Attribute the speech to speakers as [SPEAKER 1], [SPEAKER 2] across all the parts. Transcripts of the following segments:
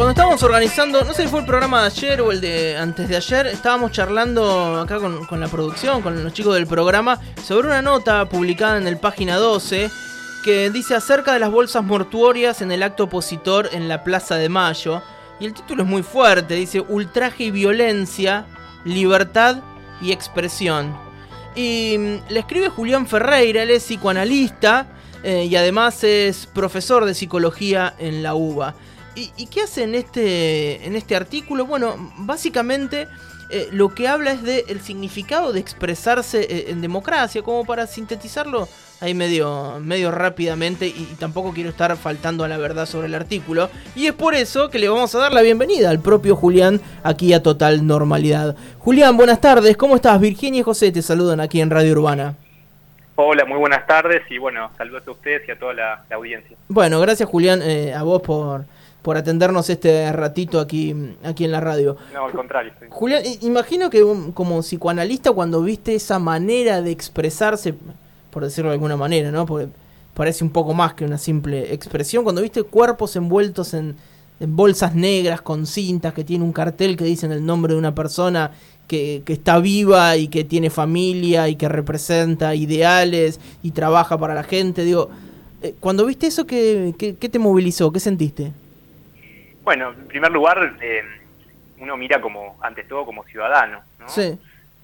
[SPEAKER 1] Cuando estábamos organizando, no sé si fue el programa de ayer o el de antes de ayer, estábamos charlando acá con, la producción, con los chicos del programa, sobre una nota publicada en el página 12 que dice acerca de las bolsas mortuorias en el acto opositor en la Plaza de Mayo. Y el título es muy fuerte, dice ultraje y violencia, libertad y expresión. Y mm, le escribe Julián Ferreira, él es psicoanalista eh, y además es profesor de psicología en la UBA. ¿Y, qué hace en este, en este artículo? Bueno, básicamente eh, lo que habla es del significado de expresarse eh, en democracia, como para sintetizarlo ahí medio, medio rápidamente y, tampoco quiero estar faltando a la verdad sobre el artículo. Y es por eso que le vamos a dar la bienvenida al propio Julián aquí a Total Normalidad. Julián, buenas tardes, ¿cómo estás? Virginia y José te saludan aquí en Radio Urbana.
[SPEAKER 2] Hola, muy buenas tardes y bueno, saludos a ustedes y a toda la, audiencia.
[SPEAKER 1] Bueno, gracias Julián, eh, a vos por, por atendernos este ratito aquí, aquí en la radio.
[SPEAKER 2] No, al contrario.
[SPEAKER 1] Julián, imagino que como psicoanalista cuando viste esa manera de expresarse, por decirlo de alguna manera, ¿no? Porque parece un poco más que una simple expresión, cuando viste cuerpos envueltos en, en bolsas negras con cintas que tiene un cartel que dicen el nombre de una persona que, está viva y que tiene familia y que representa ideales y trabaja para la gente. Digo, eh, cuando viste eso, ¿qué, te movilizó? ¿Qué sentiste?
[SPEAKER 2] Bueno, en primer lugar, eh, uno mira como, ante todo, como ciudadano, ¿no?
[SPEAKER 1] Sí.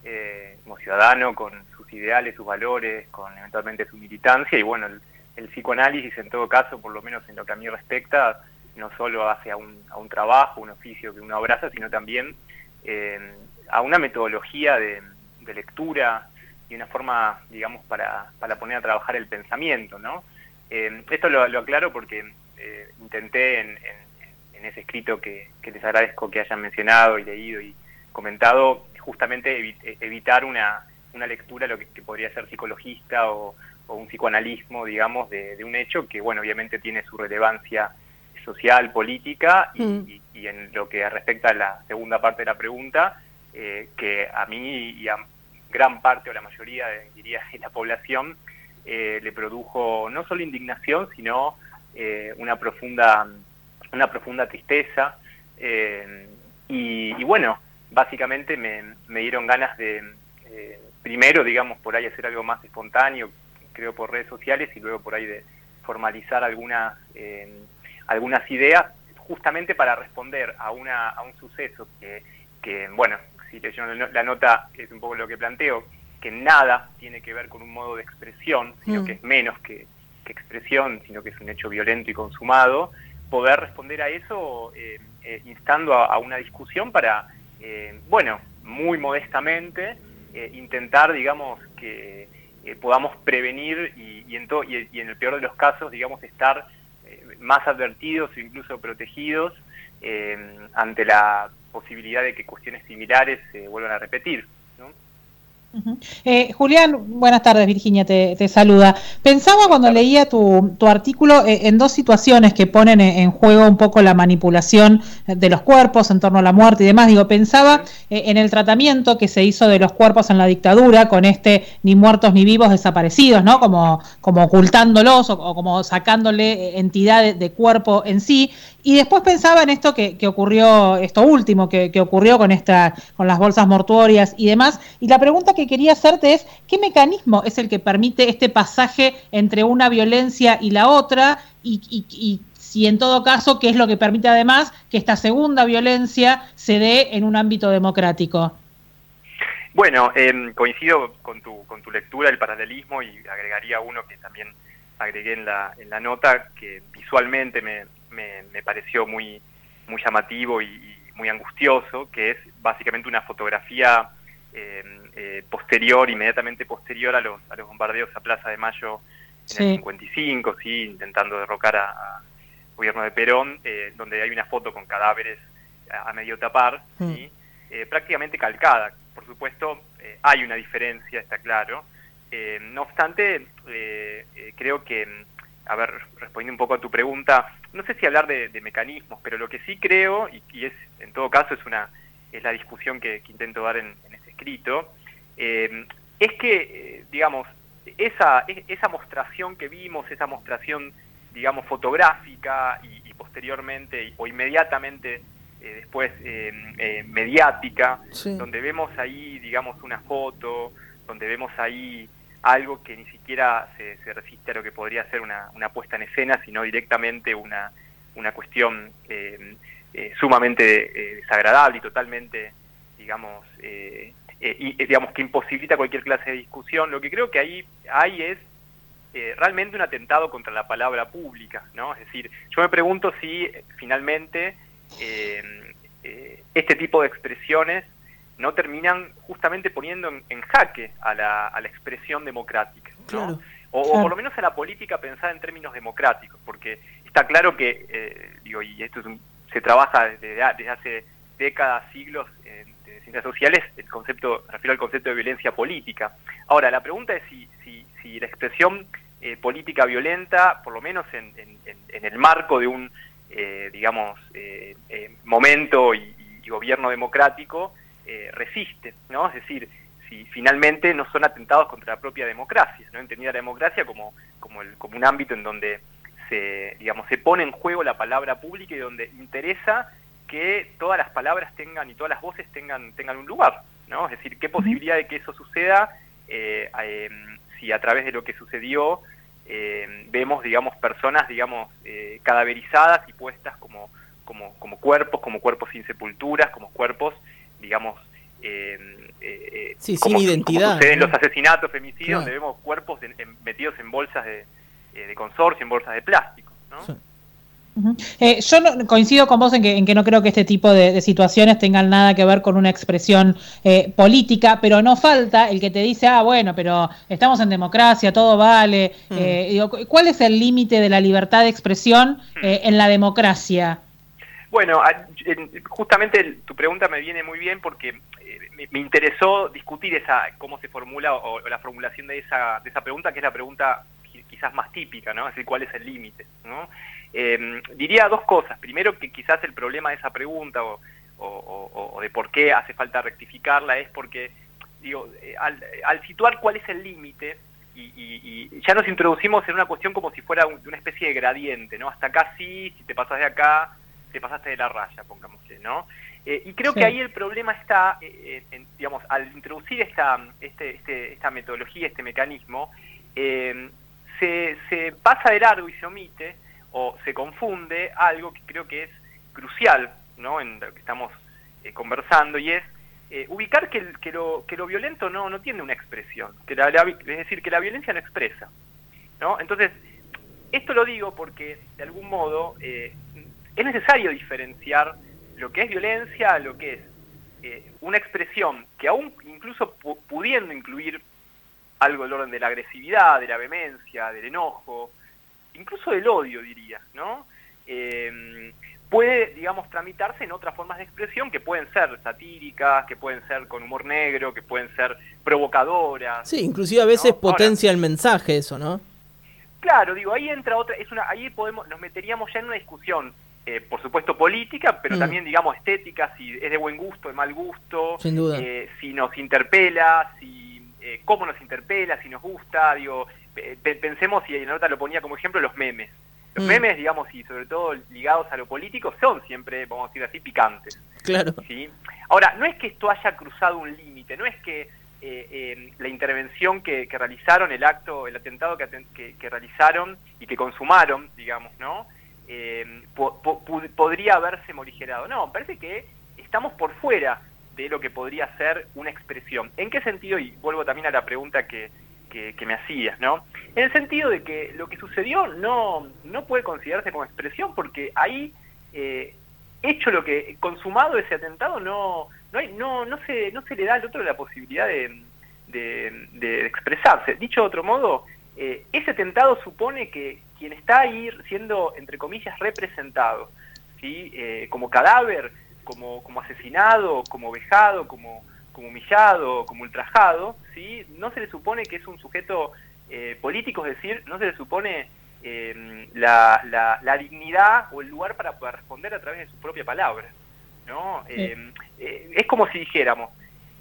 [SPEAKER 2] Eh, como ciudadano con sus ideales, sus valores, con eventualmente su militancia y bueno, el, psicoanálisis en todo caso, por lo menos en lo que a mí respecta, no solo hace a un, a un trabajo, un oficio que uno abraza, sino también a una metodología de, lectura y una forma, digamos, para, para, poner a trabajar el pensamiento, ¿no? Eh, esto lo, aclaro porque eh, intenté en, ese escrito que, les agradezco que hayan mencionado y leído y comentado, justamente evitar una, una lectura, lo que, podría ser psicologista o, un psicoanalismo, digamos, de, un hecho que, bueno, obviamente tiene su relevancia social, política, y, mm. y en lo que respecta a la segunda parte de la pregunta, eh, que a mí y a gran parte o la mayoría, diría, de la población eh, le produjo no solo indignación, sino eh, una profunda una profunda tristeza y, bueno, básicamente me, dieron ganas de primero, digamos, por ahí hacer algo más espontáneo, creo por redes sociales y luego por ahí de formalizar algunas algunas ideas justamente para responder a una a un suceso que que bueno si leyendo la nota es un poco lo que planteo, que nada tiene que ver con un modo de expresión, sino mm. que es menos que, expresión, sino que es un hecho violento y consumado, poder responder a eso eh, eh, instando a, una discusión para, eh, bueno, muy modestamente, intentar, digamos, que podamos prevenir y, en y, en el peor de los casos, digamos, estar más advertidos o incluso protegidos ante la posibilidad de que cuestiones similares se vuelvan a repetir.
[SPEAKER 3] Eh, Julián, buenas tardes, Virginia, te, saluda. Pensaba cuando leía tu, artículo eh, en dos situaciones que ponen en juego un poco la manipulación de los cuerpos en torno a la muerte y demás. Digo, pensaba eh, en el tratamiento que se hizo de los cuerpos en la dictadura con este ni muertos ni vivos desaparecidos, ¿no? Como, como ocultándolos o, como sacándole entidad de, cuerpo en sí. Y después pensaba en esto que, ocurrió, esto último que, que, ocurrió con esta, con las bolsas mortuorias y demás. Y la pregunta que quería hacerte es, ¿qué mecanismo es el que permite este pasaje entre una violencia y la otra? Y, si en todo caso, ¿qué es lo que permite además que esta segunda violencia se dé en un ámbito democrático?
[SPEAKER 2] Bueno, em, coincido con tu, con tu lectura del paralelismo y agregaría uno que también agregué en la, en la nota, que visualmente me, me, pareció muy, muy llamativo y, y, muy angustioso, que es básicamente una fotografía eh, eh, posterior, inmediatamente posterior a los, a los bombardeos a Plaza de Mayo en el 55, sí, intentando derrocar al gobierno de Perón, eh, donde hay una foto con cadáveres a, medio tapar, mm. prácticamente calcada. Por supuesto, hay una diferencia, está claro. no obstante, creo que, a ver, respondiendo un poco a tu pregunta, no sé si hablar de, mecanismos, pero lo que sí creo, y, es en todo caso es una es la discusión que, intento dar en, escrito, eh, es que, eh, digamos, esa, esa mostración que vimos, esa mostración, digamos, fotográfica y, posteriormente o inmediatamente después mediática, donde vemos ahí, digamos, una foto, donde vemos ahí algo que ni siquiera se, resiste a lo que podría ser una, puesta en escena, sino directamente una, una cuestión sumamente desagradable y totalmente, digamos, y, digamos, que imposibilita cualquier clase de discusión. Lo que creo que ahí hay es eh, realmente un atentado contra la palabra pública, ¿no? Es decir, yo me pregunto si eh, finalmente eh, este tipo de expresiones no terminan justamente poniendo en, jaque a la, a la, expresión democrática, ¿no? O, por lo menos a la política pensada en términos democráticos, porque está claro que, digo, y esto se trabaja desde, desde hace décadas, siglos en ciencias sociales, el concepto, refiero al concepto de violencia política. Ahora, la pregunta es si, si, si la expresión eh, política violenta, por lo menos en, el marco de un, eh, digamos, eh, momento y, gobierno democrático, resiste, ¿no? Es decir, si finalmente no son atentados contra la propia democracia, ¿no? Entendida la democracia como, como, el, como un ámbito en donde se, digamos, se pone en juego la palabra pública y donde interesa que todas las palabras tengan y todas las voces tengan, tengan un lugar, ¿no? Es decir, qué posibilidad de que eso suceda si a través de lo que sucedió eh, vemos, digamos, personas, digamos, eh, cadaverizadas y puestas como, como, como cuerpos, como cuerpos sin sepulturas, como cuerpos, digamos,
[SPEAKER 1] eh, sin identidad.
[SPEAKER 2] Como los asesinatos, femicidios, donde vemos cuerpos metidos en bolsas de, de consorcio, en bolsas de plástico, ¿no?
[SPEAKER 3] Eh, yo no, coincido con vos en que, en que, no creo que este tipo de, situaciones tengan nada que ver con una expresión eh, política, pero no falta el que te dice, ah, bueno, pero estamos en democracia, todo vale. Mm. Eh, ¿Cuál es el límite de la libertad de expresión mm. en la democracia?
[SPEAKER 2] Bueno, justamente tu pregunta me viene muy bien porque me, interesó discutir esa cómo se formula o, la formulación de esa, de esa pregunta, que es la pregunta quizás más típica, ¿no? Es decir, ¿cuál es el límite? ¿no? Eh, diría dos cosas. Primero, que quizás el problema de esa pregunta o, de por qué hace falta rectificarla es porque, digo, eh, al, situar cuál es el límite, y, ya nos introducimos en una cuestión como si fuera una especie de gradiente, ¿no? Hasta acá sí, si te pasas de acá, te pasaste de la raya, pongámosle, ¿no? Eh, y creo que ahí el problema está, digamos, al introducir esta, este, este, esta metodología, este mecanismo, se, se pasa de largo y se omite o se confunde algo que creo que es crucial ¿no? en lo que estamos eh, conversando y es eh, ubicar que, que, lo, que lo violento no, no tiene una expresión, que es decir, que la violencia no expresa. ¿no? Entonces, esto lo digo porque de algún modo eh, es necesario diferenciar lo que es violencia a lo que es una expresión que aún incluso pudiendo incluir algo del orden de la agresividad, de la vehemencia, del enojo, incluso del odio, diría, ¿no? Eh, puede, digamos, tramitarse en otras formas de expresión que pueden ser satíricas, que pueden ser con humor negro, que pueden ser provocadoras.
[SPEAKER 1] Sí, inclusive a veces potencia el mensaje eso, ¿no?
[SPEAKER 2] Claro, digo, ahí entra otra, es una, ahí podemos, nos meteríamos ya en una discusión, eh, por supuesto política, pero mm. también, digamos, estética, si es de buen gusto, de mal gusto,
[SPEAKER 1] Sin duda.
[SPEAKER 2] Eh, si nos interpela, si cómo nos interpela, si nos gusta, digo, pensemos, y en la nota lo ponía como ejemplo, los memes. Los mm. memes, digamos, y sobre todo ligados a lo político, son siempre, vamos a decir así, picantes.
[SPEAKER 1] Claro.
[SPEAKER 2] ¿sí? Ahora, no es que esto haya cruzado un límite, no es que eh, la intervención que, realizaron, el acto, el atentado que, que, realizaron y que consumaron, digamos, ¿no? Eh, podría haberse morigerado. No, parece que estamos por fuera de lo que podría ser una expresión. ¿En qué sentido? Y vuelvo también a la pregunta que, que, me hacías, ¿no? En el sentido de que lo que sucedió no, no puede considerarse como expresión porque ahí, eh, hecho lo que, consumado ese atentado, no, no, hay, no, no, se, no se le da al otro la posibilidad de, de, expresarse. Dicho de otro modo, eh, ese atentado supone que quien está ahí siendo, entre comillas, representado, ¿sí? Eh, como cadáver, como, como asesinado, como vejado, como como humillado, como ultrajado, ¿sí? no se le supone que es un sujeto eh, político, es decir, no se le supone em, la, la, dignidad o el lugar para poder responder a través de su propia palabra. ¿no? Em, eh, es como si dijéramos,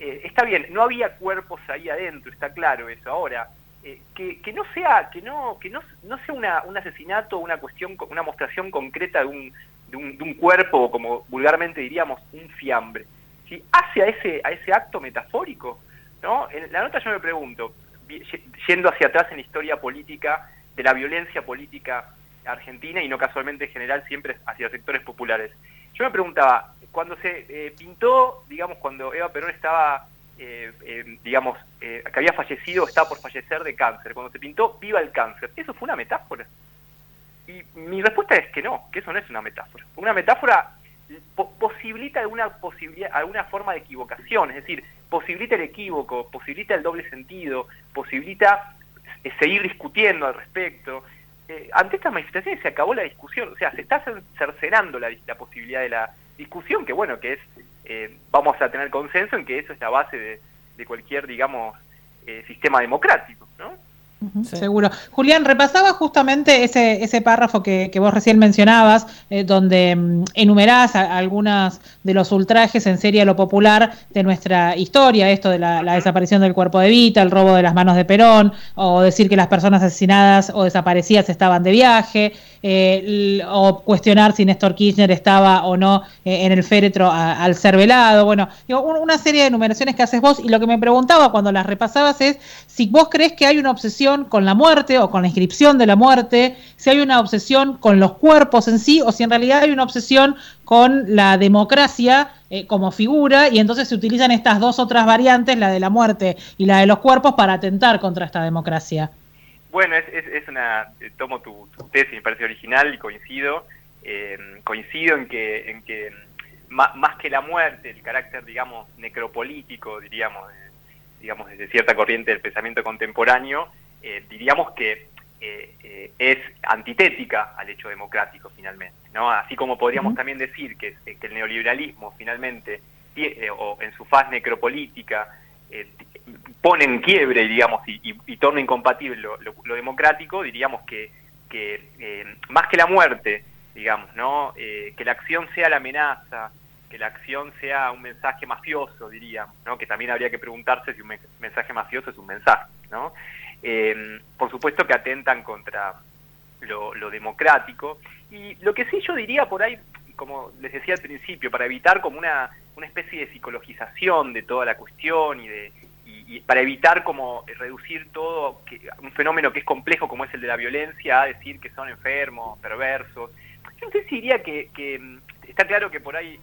[SPEAKER 2] eh, está bien, no había cuerpos ahí adentro, está claro eso. Ahora, eh, que, no sea, que no, que no, no sea una, un asesinato, una cuestión, una mostración concreta de un, de un, de un cuerpo, como vulgarmente diríamos, un fiambre. ¿sí? Hace a ese, a ese acto metafórico, ¿no? En la nota yo me pregunto, yendo hacia atrás en la historia política, de la violencia política argentina y no casualmente en general siempre hacia sectores populares. Yo me preguntaba, cuando se eh, pintó, digamos, cuando Eva Perón estaba, eh, digamos, que había fallecido, estaba por fallecer de cáncer, cuando se pintó Viva el cáncer, ¿eso fue una metáfora? Y mi respuesta es que no, que eso no es una metáfora. Una metáfora posibilita alguna, posibilidad, alguna forma de equivocación, es decir, posibilita el equívoco, posibilita el doble sentido, posibilita eh, seguir discutiendo al respecto. Eh, ante estas manifestaciones se acabó la discusión, o sea, se está cercenando la, la posibilidad de la discusión, que bueno, que es, eh, vamos a tener consenso en que eso es la base de, cualquier, digamos, sistema democrático,
[SPEAKER 3] Seguro. Julián, repasaba justamente ese, ese párrafo que, vos recién mencionabas, eh, donde mm, enumerás algunos de los ultrajes en serie a lo popular de nuestra historia, esto de la, desaparición del cuerpo de Vita, el robo de las manos de Perón, o decir que las personas asesinadas o desaparecidas estaban de viaje, eh, o cuestionar si Néstor Kirchner estaba o no eh, en el féretro al ser velado. Bueno, una serie de enumeraciones que haces vos, y lo que me preguntaba cuando las repasabas es si vos crees que hay una obsesión con la muerte o con la inscripción de la muerte, si hay una obsesión con los cuerpos en sí o si en realidad hay una obsesión con la democracia eh, como figura y entonces se utilizan estas dos otras variantes, la de la muerte y la de los cuerpos, para atentar contra esta democracia.
[SPEAKER 2] Bueno, es, es, una, eh, tomo tu, tesis, me parece original y coincido, eh, coincido en que, en que más, más, que la muerte, el carácter, digamos, necropolítico, diríamos, digamos, desde cierta corriente del pensamiento contemporáneo, eh, diríamos que eh, eh, es antitética al hecho democrático finalmente. ¿no? Así como podríamos también decir que, el neoliberalismo finalmente, o en su faz necropolítica, pone en quiebre, digamos, y, torna incompatible lo, democrático, diríamos que, que más que la muerte, digamos, ¿no? que la acción sea la amenaza, que la acción sea un mensaje mafioso, diríamos, ¿no? que también habría que preguntarse si un mensaje mafioso es un mensaje. ¿no? Eh, por supuesto que atentan contra lo, democrático. Y lo que sí yo diría por ahí, como les decía al principio, para evitar como una, una especie de psicologización de toda la cuestión y de y, para evitar como reducir todo que, un fenómeno que es complejo como es el de la violencia a decir que son enfermos, perversos. Yo no sé si diría que, que está claro que por ahí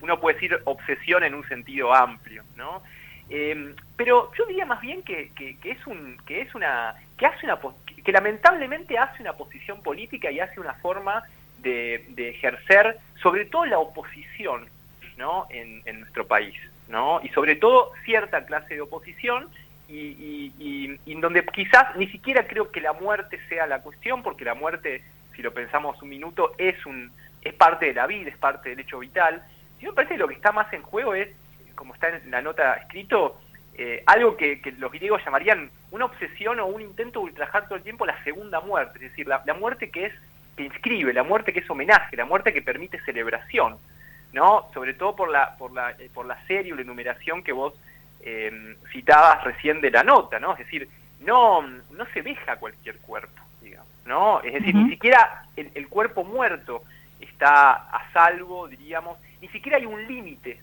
[SPEAKER 2] uno puede decir obsesión en un sentido amplio, ¿no? Eh, pero yo diría más bien que, que, es un que es una que hace una que lamentablemente hace una posición política y hace una forma de, ejercer sobre todo la oposición no en, nuestro país no y sobre todo cierta clase de oposición y, y, y, donde quizás ni siquiera creo que la muerte sea la cuestión porque la muerte si lo pensamos un minuto es un es parte de la vida es parte del hecho vital. Y me parece que lo que está más en juego es como está en la nota escrito, eh, algo que, los griegos llamarían una obsesión o un intento de ultrajar todo el tiempo la segunda muerte, es decir, la, muerte que es que inscribe, la muerte que es homenaje, la muerte que permite celebración, ¿no? Sobre todo por la por la eh, por la serie o la enumeración que vos em, citabas recién de la nota, ¿no? Es decir, no no se deja cualquier cuerpo, digamos, ¿no? Es decir, ni siquiera el, el cuerpo muerto está a salvo, diríamos, ni siquiera hay un límite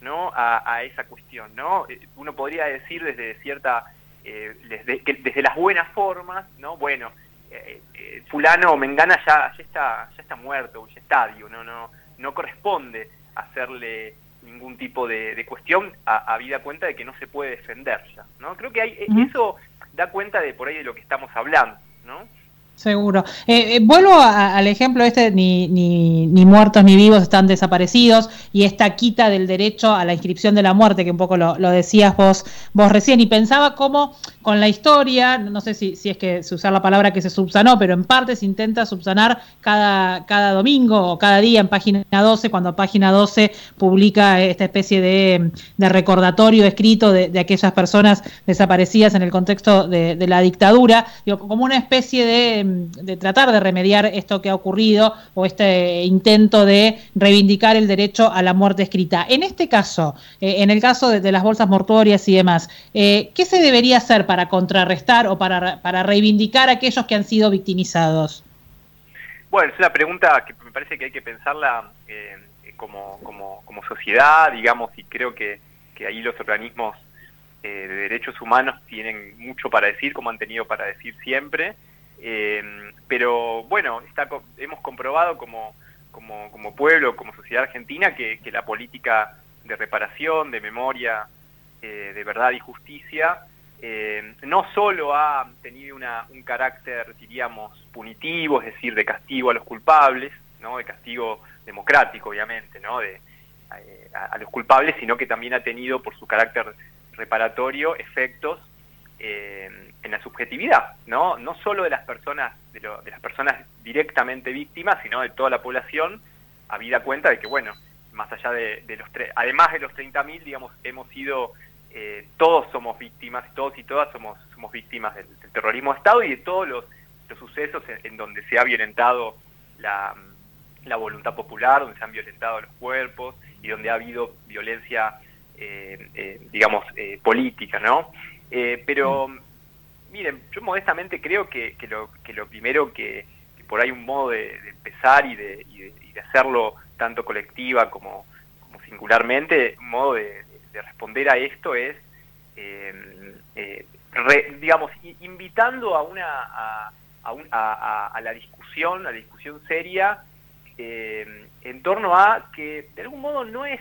[SPEAKER 2] ¿no? a, esa cuestión. ¿no? Eh, uno podría decir desde cierta, eh, desde, que, desde las buenas formas, ¿no? bueno, eh, fulano o mengana ya, ya, está, ya está muerto, ya está, no, no, no corresponde hacerle ningún tipo de, cuestión a, vida cuenta de que no se puede defender ya. ¿no? Creo que hay, eso da cuenta de por ahí de lo que estamos hablando. ¿no?
[SPEAKER 3] Seguro. Eh, eh, vuelvo al ejemplo este, ni, ni, ni, muertos ni vivos están desaparecidos y esta quita del derecho a la inscripción de la muerte, que un poco lo, decías vos, vos recién, y pensaba cómo con la historia, no sé si, si es que se usar la palabra que se subsanó, pero en parte se intenta subsanar cada, cada domingo o cada día en página 12, cuando página 12 publica esta especie de, recordatorio escrito de, aquellas personas desaparecidas en el contexto de, de la dictadura, digo, como una especie de de, tratar de remediar esto que ha ocurrido o este intento de reivindicar el derecho a la muerte escrita. En este caso, eh, en el caso de, las bolsas mortuorias y demás, eh, ¿qué se debería hacer para contrarrestar o para, para reivindicar a aquellos que han sido victimizados?
[SPEAKER 2] Bueno, es una pregunta que me parece que hay que pensarla eh, como, como, como, sociedad, digamos, y creo que, que ahí los organismos de derechos humanos tienen mucho para decir, como han tenido para decir siempre. Eh, pero bueno, está, hemos comprobado como, como, como, pueblo, como sociedad argentina, que, que, la política de reparación, de memoria, de verdad y justicia, eh, no solo ha tenido un carácter, diríamos, punitivo, es decir, de castigo a los culpables, ¿no? de castigo democrático, obviamente, ¿no? de, eh, a, los culpables, sino que también ha tenido, por su carácter reparatorio, efectos eh, en la subjetividad, ¿no? no solo de las personas, de, las personas directamente víctimas, sino de toda la población, habida cuenta de que, bueno, más allá de, de los además de los 30.000, digamos, hemos sido eh, todos somos víctimas, todos y todas somos, somos víctimas del, terrorismo de Estado y de todos los, sucesos en, donde se ha violentado la, voluntad popular, donde se han violentado los cuerpos y donde ha habido violencia, eh, eh, digamos, política, ¿no? Pero, miren, yo modestamente creo que, lo, que lo primero que, por ahí un modo de, empezar y de, hacerlo tanto colectiva como, como singularmente, un modo de, de responder a esto es, eh, eh, digamos, invitando a una a, a, la discusión, a la discusión seria eh, en torno a que de algún modo no es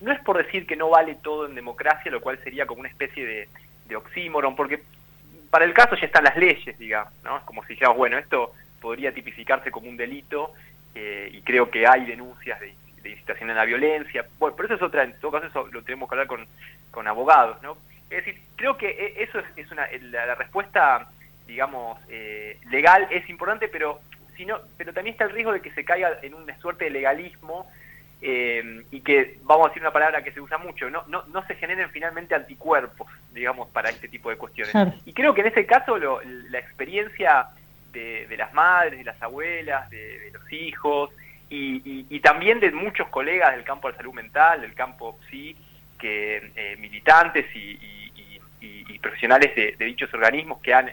[SPEAKER 2] no es por decir que no vale todo en democracia, lo cual sería como una especie de, de oxímoron, porque para el caso ya están las leyes, digamos, ¿no? Es como si dijéramos, bueno, esto podría tipificarse como un delito y creo que hay denuncias de incitación a la violencia. Bueno, pero eso es otra, en todo caso eso lo tenemos que hablar con, con abogados, ¿no? Es decir, creo que e, eso es, una, la, respuesta, digamos, eh, legal es importante, pero, sino, pero también está el riesgo de que se caiga en una suerte de legalismo eh, y que, vamos a decir una palabra que se usa mucho, no, no, no se generen finalmente anticuerpos, digamos, para este tipo de cuestiones. Y creo que en ese caso la experiencia de, las madres, de las abuelas, de los hijos, y, también de muchos colegas del campo de la salud mental, del campo sí, que eh, militantes y, profesionales de, dichos organismos que han,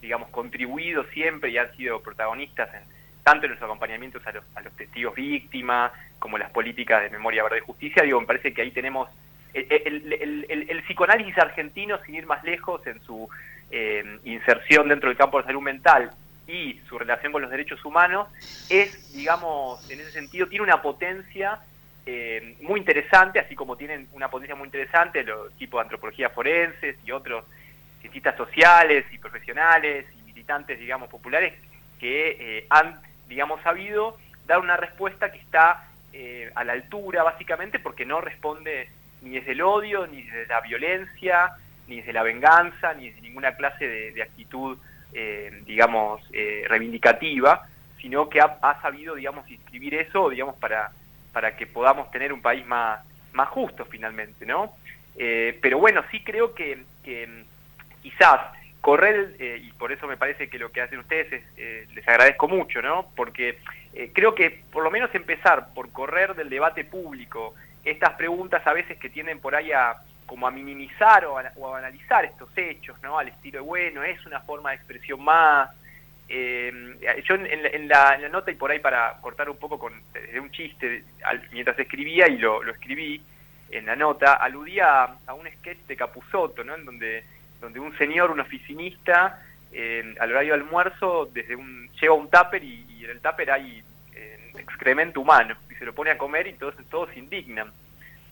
[SPEAKER 2] digamos, contribuido siempre y han sido protagonistas en, tanto en los acompañamientos a los, a los testigos víctimas como las políticas de memoria, verdad y justicia. Digo, me parece que ahí tenemos el, psicoanálisis argentino, sin ir más lejos, en su eh, inserción dentro del campo de salud mental y su relación con los derechos humanos es, digamos, en ese sentido, tiene una potencia eh, muy interesante, así como tienen una potencia muy interesante los tipos de antropología forenses y otros cientistas sociales y profesionales y militantes, digamos, populares, que eh, han, digamos, sabido dar una respuesta que está eh, a la altura, básicamente, porque no responde ni desde el odio, ni desde la violencia, ni desde la venganza, ni desde ninguna clase de actitud eh, digamos, eh, reivindicativa, sino que ha, sabido, digamos, inscribir eso, digamos, para, para que podamos tener un país más, más justo finalmente, ¿no? Eh, pero bueno, sí creo que, quizás correr, y por eso me parece que lo que hacen ustedes les agradezco mucho, ¿no? Porque creo que por lo menos empezar por correr del debate público estas preguntas a veces que tienen por ahí a como a minimizar o a, analizar estos hechos, ¿no? Al estilo de, bueno, es una forma de expresión más. Eh, yo en, la, nota y por ahí para cortar un poco con desde un chiste, mientras escribía y lo, escribí en la nota, aludía a, un sketch de Capusotto, ¿no? En donde, donde un señor, un oficinista, eh, al horario de almuerzo, desde un, lleva un tupper y, en el tupper hay eh, excremento humano, y se lo pone a comer y todos, todos se indignan.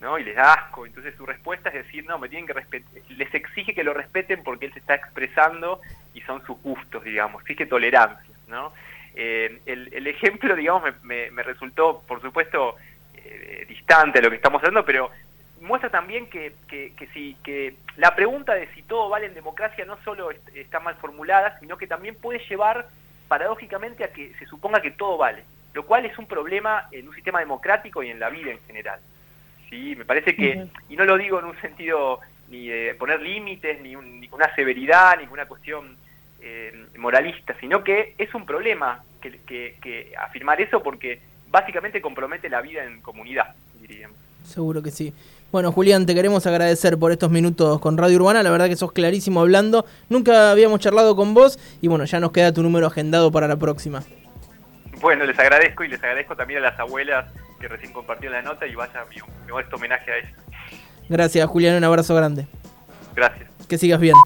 [SPEAKER 2] ¿no? y les da asco. Entonces su respuesta es decir, no, me tienen que respetar, les exige que lo respeten porque él se está expresando y son sus gustos, digamos, exige tolerancia. ¿no? Eh, el, ejemplo, digamos, me, resultó, por supuesto, eh, distante de lo que estamos hablando, pero muestra también que, que, si, que la pregunta de si todo vale en democracia no solo está mal formulada, sino que también puede llevar paradójicamente a que se suponga que todo vale, lo cual es un problema en un sistema democrático y en la vida en general. ¿sí? Me parece que, y no lo digo en un sentido ni de poner límites, ni, una severidad, ni una cuestión eh, moralista, sino que es un problema que, que, afirmar eso porque básicamente compromete la vida en comunidad, diríamos.
[SPEAKER 1] Seguro que sí. Bueno, Julián, te queremos agradecer por estos minutos con Radio Urbana. La verdad que sos clarísimo hablando. Nunca habíamos charlado con vos y bueno, ya nos queda tu número agendado para la próxima.
[SPEAKER 2] Bueno, les agradezco y les agradezco también a las abuelas que recién compartieron la nota y vaya mi, mi homenaje a ellas.
[SPEAKER 1] Gracias, Julián. Un abrazo grande.
[SPEAKER 2] Gracias.
[SPEAKER 1] Que sigas bien.